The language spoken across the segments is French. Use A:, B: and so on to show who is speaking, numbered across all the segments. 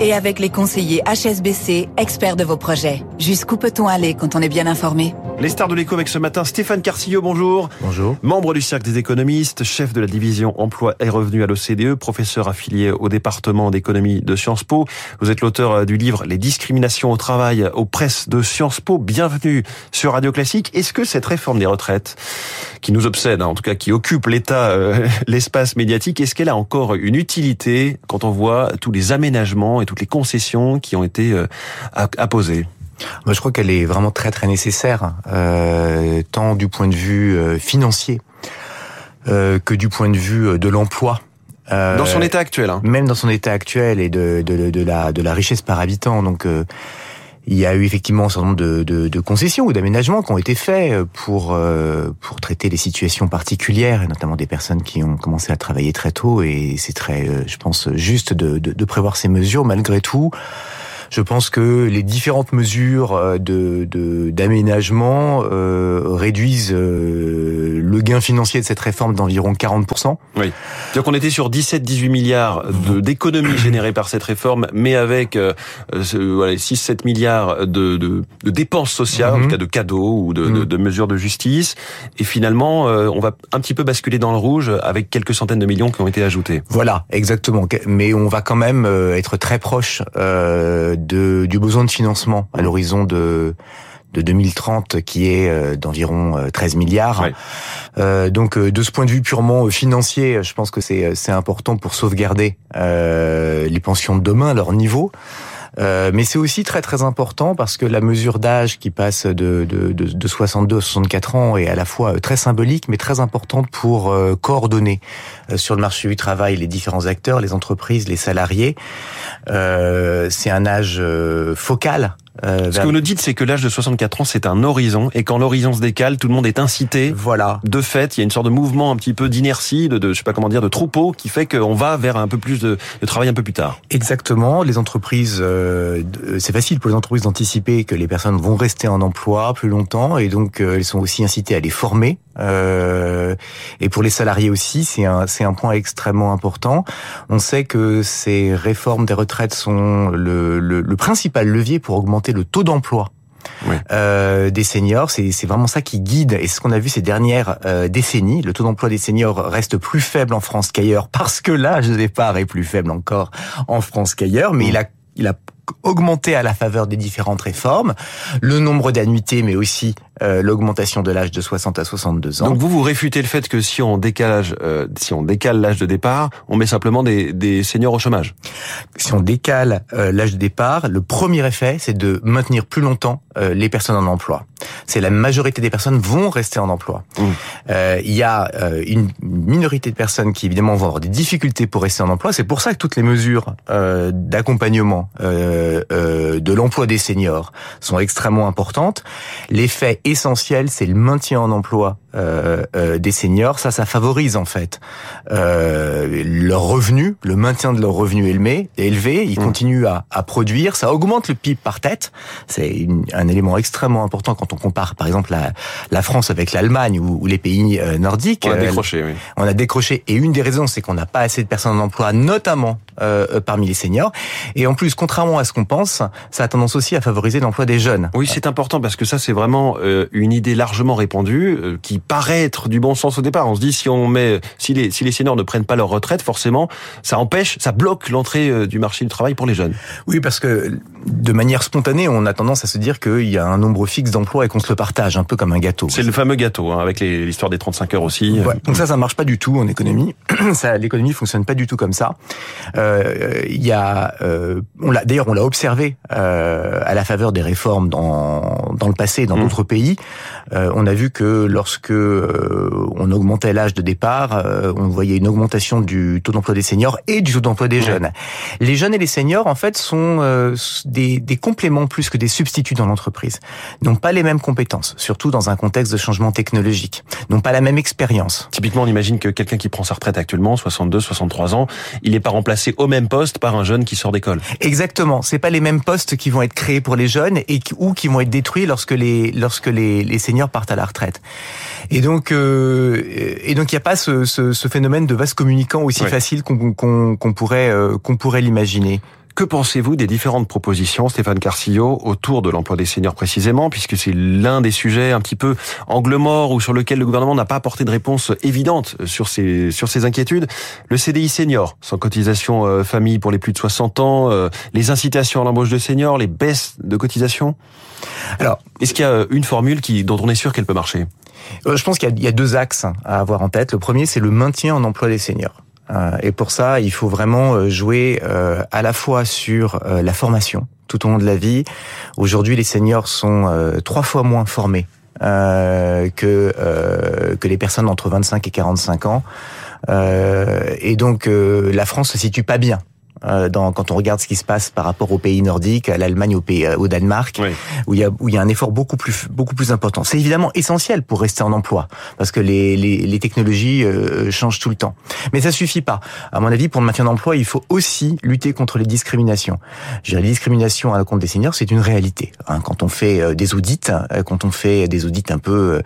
A: et avec les conseillers HSBC, experts de vos projets. Jusqu'où peut-on aller quand on est bien informé?
B: Les stars de l'écho avec ce matin Stéphane Carcillo, bonjour.
C: Bonjour.
B: Membre du Cercle des économistes, chef de la division emploi et revenus à l'OCDE, professeur affilié au département d'économie de Sciences Po. Vous êtes l'auteur euh, du livre Les discriminations au travail aux presses de Sciences Po. Bienvenue sur Radio Classique. Est-ce que cette réforme des retraites, qui nous obsède, hein, en tout cas qui occupe l'État, euh, l'espace médiatique, est-ce qu'elle a encore une utilité quand on voit tous les aménagements toutes les concessions qui ont été euh, apposées
C: Moi, je crois qu'elle est vraiment très très nécessaire, euh, tant du point de vue euh, financier euh, que du point de vue euh, de l'emploi.
B: Euh, dans son état actuel. Hein.
C: Même dans son état actuel et de, de, de, la, de la richesse par habitant. Donc il y a eu effectivement un certain nombre de, concessions ou d'aménagements qui ont été faits pour pour traiter les situations particulières et notamment des personnes qui ont commencé à travailler très tôt et c'est très, je pense, juste de, de prévoir ces mesures. Malgré tout, je pense que les différentes mesures de d'aménagement euh, réduisent euh, le gain financier de cette réforme d'environ 40%.
B: Oui. Donc on était sur 17-18 milliards d'économies générées par cette réforme, mais avec euh, voilà, 6-7 milliards de, de, de, dépenses sociales, en tout cas de cadeaux ou de, de, de, mesures de justice. Et finalement, euh, on va un petit peu basculer dans le rouge avec quelques centaines de millions qui ont été ajoutés.
C: Voilà, exactement. Mais on va quand même être très proche euh, de, du besoin de financement à l'horizon de de 2030 qui est euh, d'environ 13 milliards.
B: Ouais.
C: Euh, donc de ce point de vue purement financier, je pense que c'est c'est important pour sauvegarder euh, les pensions de demain, leur niveau. Euh, mais c'est aussi très très important parce que la mesure d'âge qui passe de, de, de, de, 62 à 64 ans est à la fois très symbolique mais très importante pour euh, coordonner euh, sur le marché du travail les différents acteurs, les entreprises, les salariés. c'est un âge focal
B: euh, Ce que vous nous dites, c'est que l'âge de 64 ans, c'est un horizon, et quand l'horizon se décale, tout le monde est incité.
C: Voilà.
B: De fait, il y a une sorte de mouvement un petit peu d'inertie, de, de, je sais pas comment dire, de troupeau, qui fait qu'on va vers un peu plus de, de, travail un peu plus tard.
C: Exactement. Les entreprises, euh, c'est facile pour les entreprises d'anticiper que les personnes vont rester en emploi plus longtemps, et donc euh, elles sont aussi incitées à les former. Euh, et pour les salariés aussi, c'est un, c'est un point extrêmement important. On sait que ces réformes des retraites sont le, le, le principal levier pour augmenter le taux d'emploi
B: oui.
C: euh, des seniors. C'est, c'est vraiment ça qui guide. Et ce qu'on a vu ces dernières euh, décennies, le taux d'emploi des seniors reste plus faible en France qu'ailleurs parce que l'âge de départ est plus faible encore en France qu'ailleurs. Mais mmh. il a, il a augmenté à la faveur des différentes réformes, le nombre d'annuités, mais aussi euh, l'augmentation de l'âge de 60 à 62 ans.
B: Donc vous vous réfutez le fait que si on décalage, euh, si on décale l'âge de départ, on met simplement des, des seniors au chômage.
C: Si on décale euh, l'âge de départ, le premier effet, c'est de maintenir plus longtemps euh, les personnes en emploi. C'est la majorité des personnes vont rester en emploi.
B: Mmh.
C: Il y a une minorité de personnes qui évidemment vont avoir des difficultés pour rester en emploi. C'est pour ça que toutes les mesures d'accompagnement de l'emploi des seniors sont extrêmement importantes. L'effet essentiel, c'est le maintien en emploi euh, euh, des seniors. Ça, ça favorise en fait euh, leur revenu, le maintien de leur revenu élevé. élevé. Ils mmh. continuent à, à, produire. Ça augmente le PIB par tête. C'est un élément extrêmement important quand on compare, par exemple, la, la France avec l'Allemagne ou, ou, les pays euh, nordiques.
B: On a décroché, oui.
C: On a décroché. Et une des raisons, c'est qu'on n'a pas assez de personnes en emploi, notamment euh, parmi les seniors. Et en plus, contrairement à ce qu'on pense, ça a tendance aussi à favoriser l'emploi des jeunes.
B: Oui, c'est important parce que ça, c'est vraiment une idée largement répandue qui paraît être du bon sens au départ. On se dit si on met, si les si les seniors ne prennent pas leur retraite, forcément, ça empêche, ça bloque l'entrée du marché du travail pour les jeunes.
C: Oui, parce que de manière spontanée, on a tendance à se dire qu'il y a un nombre fixe d'emplois et qu'on se le partage un peu comme un gâteau.
B: C'est le fameux gâteau, hein, avec l'histoire des 35 heures aussi.
C: Ouais, donc ça, ça marche pas du tout en économie. ça, l'économie fonctionne pas du tout comme ça. Euh, il y a, euh, on l'a, d'ailleurs, on l'a observé euh, à la faveur des réformes dans dans le passé, dans d'autres mmh. pays. Euh, on a vu que lorsque euh, on augmentait l'âge de départ, euh, on voyait une augmentation du taux d'emploi des seniors et du taux d'emploi des jeunes. Les jeunes et les seniors, en fait, sont euh, des, des, compléments plus que des substituts dans l'entreprise. N'ont pas les mêmes compétences, surtout dans un contexte de changement technologique. N'ont pas la même expérience.
B: Typiquement, on imagine que quelqu'un qui prend sa retraite actuellement, 62, 63 ans, il n'est pas remplacé au même poste par un jeune qui sort d'école.
C: Exactement. C'est pas les mêmes postes qui vont être créés pour les jeunes et ou qui vont être détruits lorsque les lorsque les, les seniors partent à la retraite. Et donc euh, et donc il n'y a pas ce, ce, ce, phénomène de vase communicant aussi facile qu'on qu'on pourrait euh, qu'on pourrait l'imaginer.
B: Que pensez-vous des différentes propositions, Stéphane Carcillo, autour de l'emploi des seniors précisément, puisque c'est l'un des sujets un petit peu angle mort ou sur lequel le gouvernement n'a pas apporté de réponse évidente sur ces sur ces inquiétudes? Le CDI senior, sans cotisation euh, famille pour les plus de 60 ans, euh, les incitations à l'embauche de seniors, les baisses de cotisation. Alors, est-ce qu'il y a une formule qui dont on est sûr qu'elle peut marcher?
C: Euh, Je pense qu'il y a deux axes à avoir en tête. Le premier, c'est le maintien en emploi des seniors. Euh, et pour ça, il faut vraiment euh, jouer euh, à la fois sur la formation tout au long de la vie. Aujourd'hui, les seniors sont trois fois moins formés que que les personnes entre 25 et 45 ans. et donc, la France se situe pas bien euh, dans, quand on regarde ce qui se passe par rapport aux pays nordiques, à l'Allemagne, au, pays, euh, au Danemark, où il y a où il y a un effort beaucoup plus beaucoup plus important. C'est évidemment essentiel pour rester en emploi parce que les les, les technologies euh, changent tout le temps. Mais ça suffit pas. À mon avis, pour le maintien d'emploi, il faut aussi lutter contre les discriminations. Je dirais, les discriminations à la compte des seniors, c'est une réalité. Hein, quand on fait des audits, quand on fait des audits un peu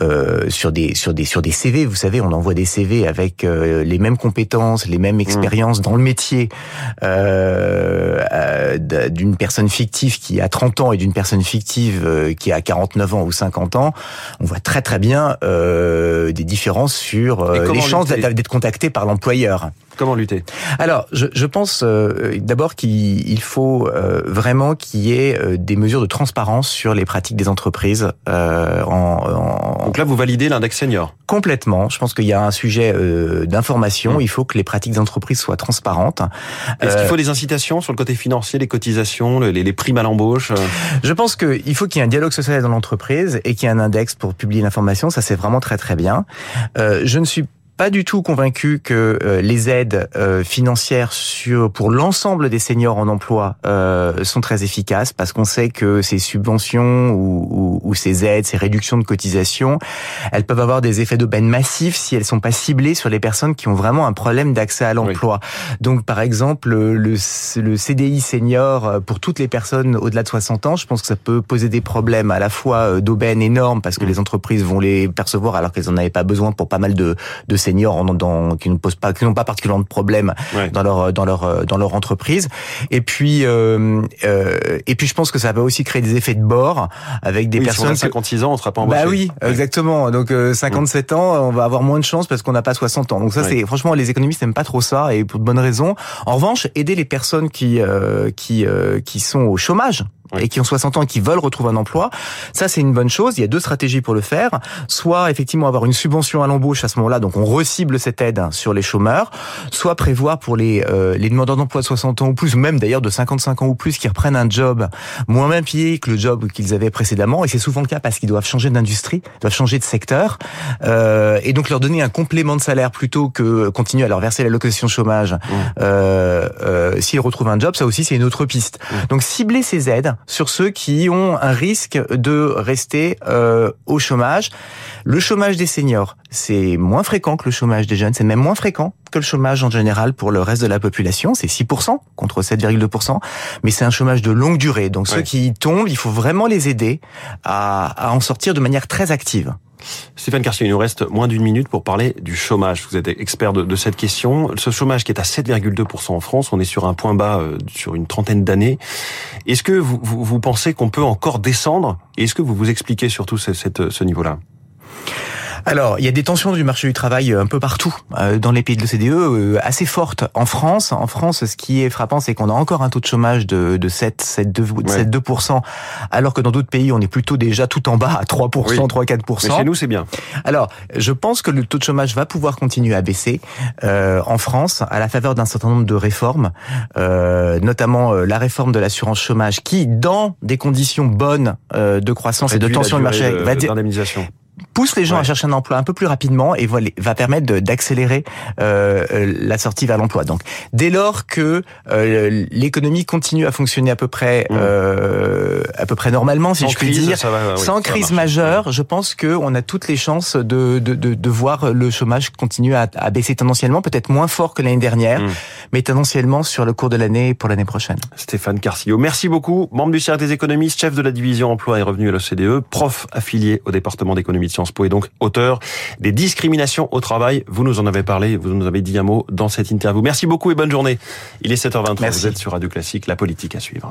C: euh, sur des sur des sur des CV, vous savez, on envoie des CV avec les mêmes compétences, les mêmes mmh. expériences dans le métier euh, euh, d'une personne fictive qui a 30 ans et d'une personne fictive euh, qui a 49 ans ou 50 ans, on voit très très bien euh, des différences sur les chances d'être contacté par l'employeur.
B: Comment lutter
C: Alors, je, je pense euh, d'abord qu'il faut euh, vraiment qu'il y ait euh, des mesures de transparence sur les pratiques des entreprises. En,
B: en... Donc là, vous validez l'index senior
C: Complètement. Je pense qu'il y a un sujet d'information. Mmh. Il faut que les pratiques des entreprises soient transparentes.
B: Est-ce qu'il faut des incitations sur le côté financier, les cotisations, les, les primes à l'embauche
C: Je pense qu'il faut qu'il y ait un dialogue social dans l'entreprise et qu'il y ait un index pour publier l'information. Ça, c'est vraiment très très bien. je ne suis pas du tout convaincu que euh, les aides euh, financières sur pour l'ensemble des seniors en emploi euh, sont très efficaces parce qu'on sait que ces subventions ou, ou, ou, ces aides, ces réductions de cotisations, elles peuvent avoir des effets d'aubaine massifs si elles sont pas ciblées sur les personnes qui ont vraiment un problème d'accès à l'emploi. Donc par exemple le, le CDI senior pour toutes les personnes au-delà de 60 ans, je pense que ça peut poser des problèmes à la fois d'aubaine énorme parce que les entreprises vont les percevoir alors qu'elles en avaient pas besoin pour pas mal de, de seniors dans, qui ne posent pas, qui n'ont pas particulièrement de problèmes dans leur dans leur dans leur entreprise. Et puis euh, euh, et puis je pense que ça va aussi créer des effets de bord avec des personnes.
B: Si on a 56 ans, on sera pas embauché.
C: Bah oui, exactement. Donc 57 euh, ans, on va avoir moins de chance parce qu'on n'a pas 60 ans. Donc ça, c'est franchement les économistes n'aiment pas trop ça et pour de bonnes raisons. En revanche, aider les personnes qui euh, qui qui sont au chômage et qui ont 60 ans et qui veulent retrouver un emploi. Ça, c'est une bonne chose. Il y a deux stratégies pour le faire. Soit effectivement avoir une subvention à l'embauche à ce moment-là, donc on recible cette aide sur les chômeurs. Soit prévoir pour les euh, les demandeurs d'emploi de 60 ans ou plus, même d'ailleurs de 55 ans ou plus, qui reprennent un job moins bien payé que le job qu'ils avaient précédemment. Et c'est souvent le cas parce qu'ils doivent changer d'industrie, doivent changer de secteur, euh, et donc leur donner un complément de salaire plutôt que continuer à leur verser la location chômage. Mmh. Euh, euh, S'ils retrouvent un job, ça aussi c'est une autre piste. Mmh. Donc cibler ces aides sur ceux qui ont un risque de rester euh, au chômage. Le chômage des seniors, c'est moins fréquent que le chômage des jeunes, c'est même moins fréquent que le chômage en général pour le reste de la population, c'est 6% contre 7,2%, mais c'est un chômage de longue durée. Donc ceux qui tombent, il faut vraiment les aider à, à en sortir de manière très active.
B: Stéphane Cartier, il nous reste moins d'une minute pour parler du chômage. Vous êtes expert de, cette question. Ce chômage qui est à 7,2% en France, on est sur un point bas euh, sur une trentaine d'années. Est-ce que vous, vous, pensez qu'on peut encore descendre? Et est-ce que vous vous expliquez surtout ce niveau-là?
C: Alors, il y a des tensions du marché du travail euh, un peu partout euh, dans les pays de l'OCDE, euh, assez fortes. En France, en France, ce qui est frappant, c'est qu'on a encore un taux de chômage de, de 7, 7, 2, 7, 2%, alors que dans d'autres pays, on est plutôt déjà tout en bas à 3%, 3, 4%.
B: Mais chez nous, c'est bien.
C: Alors, je pense que le taux de chômage va pouvoir continuer à baisser euh, en France à la faveur d'un certain nombre de réformes, euh, notamment la réforme de l'assurance chômage, qui, dans des conditions bonnes euh, de croissance et de tension du marché,
B: va
C: pousse les gens à chercher un emploi un peu plus rapidement et va permettre d'accélérer euh, euh, la sortie vers l'emploi. Donc, dès lors que euh, l'économie continue à fonctionner à peu près euh, à peu près normalement, si je puis dire, sans crise majeure, je pense que on a toutes les chances de de, de, de voir le chômage continuer à, à baisser tendanciellement, peut-être moins fort que l'année dernière, mmh. mais tendanciellement sur le cours de l'année pour l'année prochaine.
B: Stéphane Carcillo, merci beaucoup. Membre du cercle des économistes, chef de la division emploi et revenus à l'OCDE, prof affilié au département d'économie de Sciences Po et donc auteur des discriminations au travail. Vous nous en avez parlé, vous nous avez dit un mot dans cette interview. Merci beaucoup et bonne journée. Il est 7h23, vous êtes sur Radio Classique, la politique à suivre.